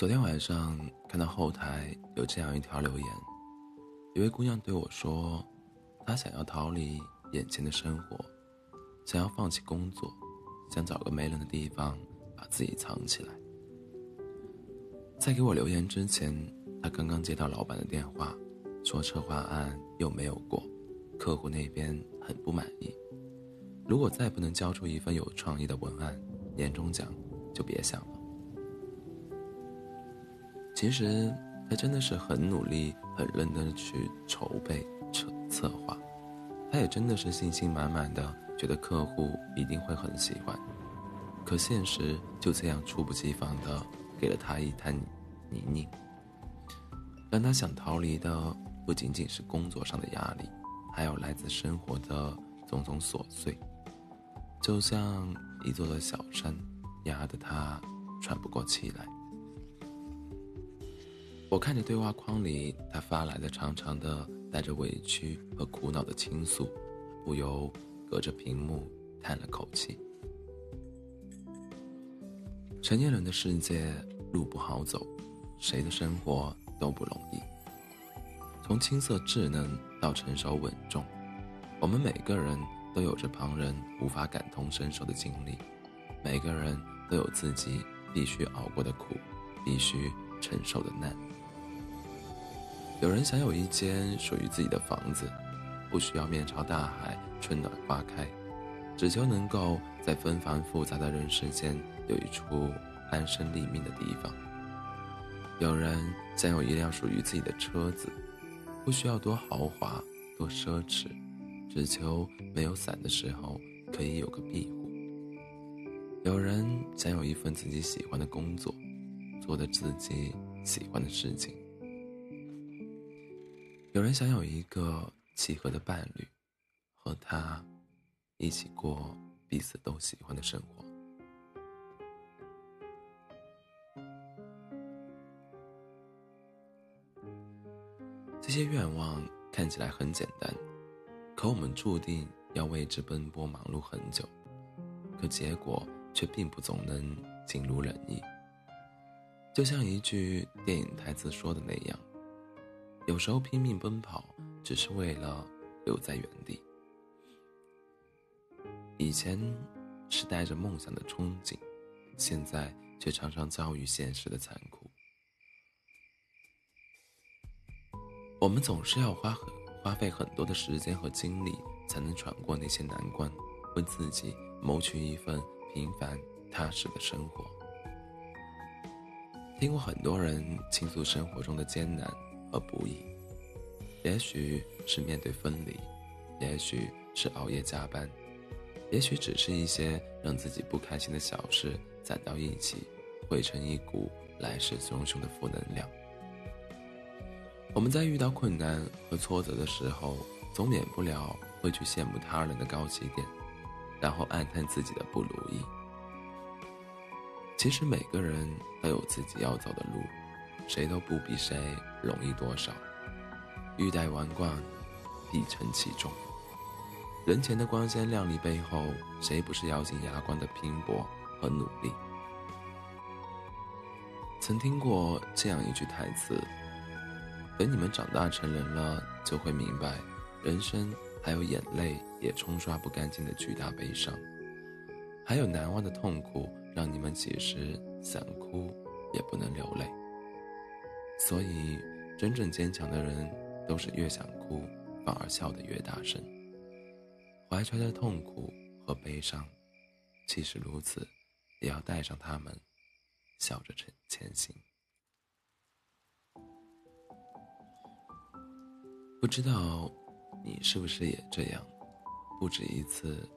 昨天晚上看到后台有这样一条留言，一位姑娘对我说，她想要逃离眼前的生活，想要放弃工作，想找个没人的地方把自己藏起来。在给我留言之前，她刚刚接到老板的电话，说策划案又没有过，客户那边很不满意，如果再不能交出一份有创意的文案，年终奖就别想了。其实他真的是很努力、很认真的去筹备策策划，他也真的是信心满满的，觉得客户一定会很喜欢。可现实就这样猝不及防的给了他一滩泥泞，让他想逃离的不仅仅是工作上的压力，还有来自生活的种种琐碎，就像一座座小山，压得他喘不过气来。我看着对话框里他发来的长长的、带着委屈和苦恼的倾诉，不由隔着屏幕叹了口气。成年人的世界路不好走，谁的生活都不容易。从青涩稚嫩到成熟稳重，我们每个人都有着旁人无法感同身受的经历，每个人都有自己必须熬过的苦，必须承受的难。有人想有一间属于自己的房子，不需要面朝大海，春暖花开，只求能够在纷繁复杂的人世间有一处安身立命的地方。有人想有一辆属于自己的车子，不需要多豪华、多奢侈，只求没有伞的时候可以有个庇护。有人想有一份自己喜欢的工作，做的自己喜欢的事情。有人想有一个契合的伴侣，和他一起过彼此都喜欢的生活。这些愿望看起来很简单，可我们注定要为之奔波忙碌很久，可结果却并不总能尽如人意。就像一句电影台词说的那样。有时候拼命奔跑，只是为了留在原地。以前是带着梦想的憧憬，现在却常常遭遇现实的残酷。我们总是要花很花费很多的时间和精力，才能闯过那些难关，为自己谋取一份平凡踏实的生活。听过很多人倾诉生活中的艰难。而不易，也许是面对分离，也许是熬夜加班，也许只是一些让自己不开心的小事攒到一起，汇成一股来势汹汹的负能量。我们在遇到困难和挫折的时候，总免不了会去羡慕他人的高起点，然后暗叹自己的不如意。其实每个人都有自己要走的路。谁都不比谁容易多少，欲戴王冠，必承其重。人前的光鲜亮丽背后，谁不是咬紧牙关的拼搏和努力？曾听过这样一句台词：“等你们长大成人了，就会明白，人生还有眼泪也冲刷不干净的巨大悲伤，还有难忘的痛苦，让你们几时想哭也不能流泪。”所以，真正坚强的人，都是越想哭，反而笑得越大声。怀揣着痛苦和悲伤，即使如此，也要带上他们，笑着前前行。不知道你是不是也这样？不止一次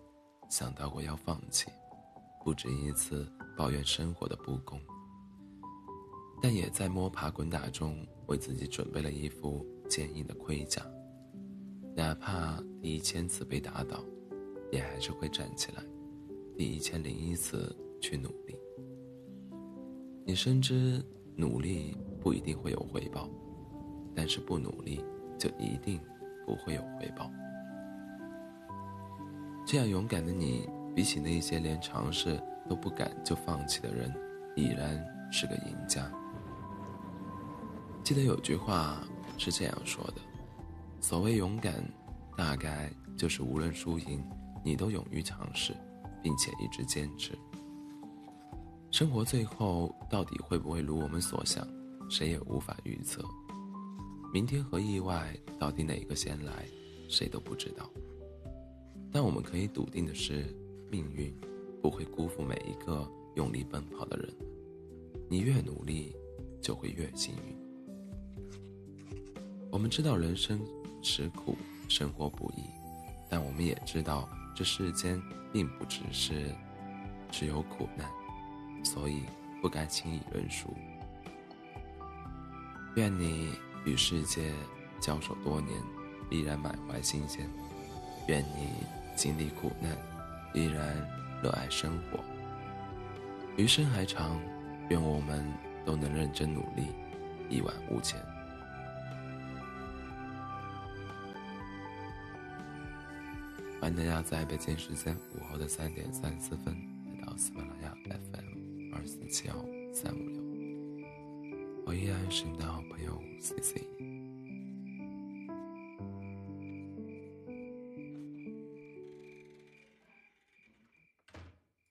想到过要放弃，不止一次抱怨生活的不公。但也在摸爬滚打中为自己准备了一副坚硬的盔甲，哪怕第一千次被打倒，也还是会站起来，第一千零一次去努力。你深知努力不一定会有回报，但是不努力就一定不会有回报。这样勇敢的你，比起那些连尝试都不敢就放弃的人，已然是个赢家。记得有句话是这样说的：所谓勇敢，大概就是无论输赢，你都勇于尝试，并且一直坚持。生活最后到底会不会如我们所想，谁也无法预测。明天和意外到底哪个先来，谁都不知道。但我们可以笃定的是，命运不会辜负每一个用力奔跑的人。你越努力，就会越幸运。我们知道人生实苦，生活不易，但我们也知道这世间并不只是只有苦难。所以不该轻易认输。愿你与世界交手多年，依然满怀新鲜；愿你经历苦难，依然热爱生活。余生还长，愿我们都能认真努力，一往无前。欢迎大家在北京时间午后的三点三十四分来到喜马拉雅 FM。二四七幺三五六，我依然是你的好朋友 C C。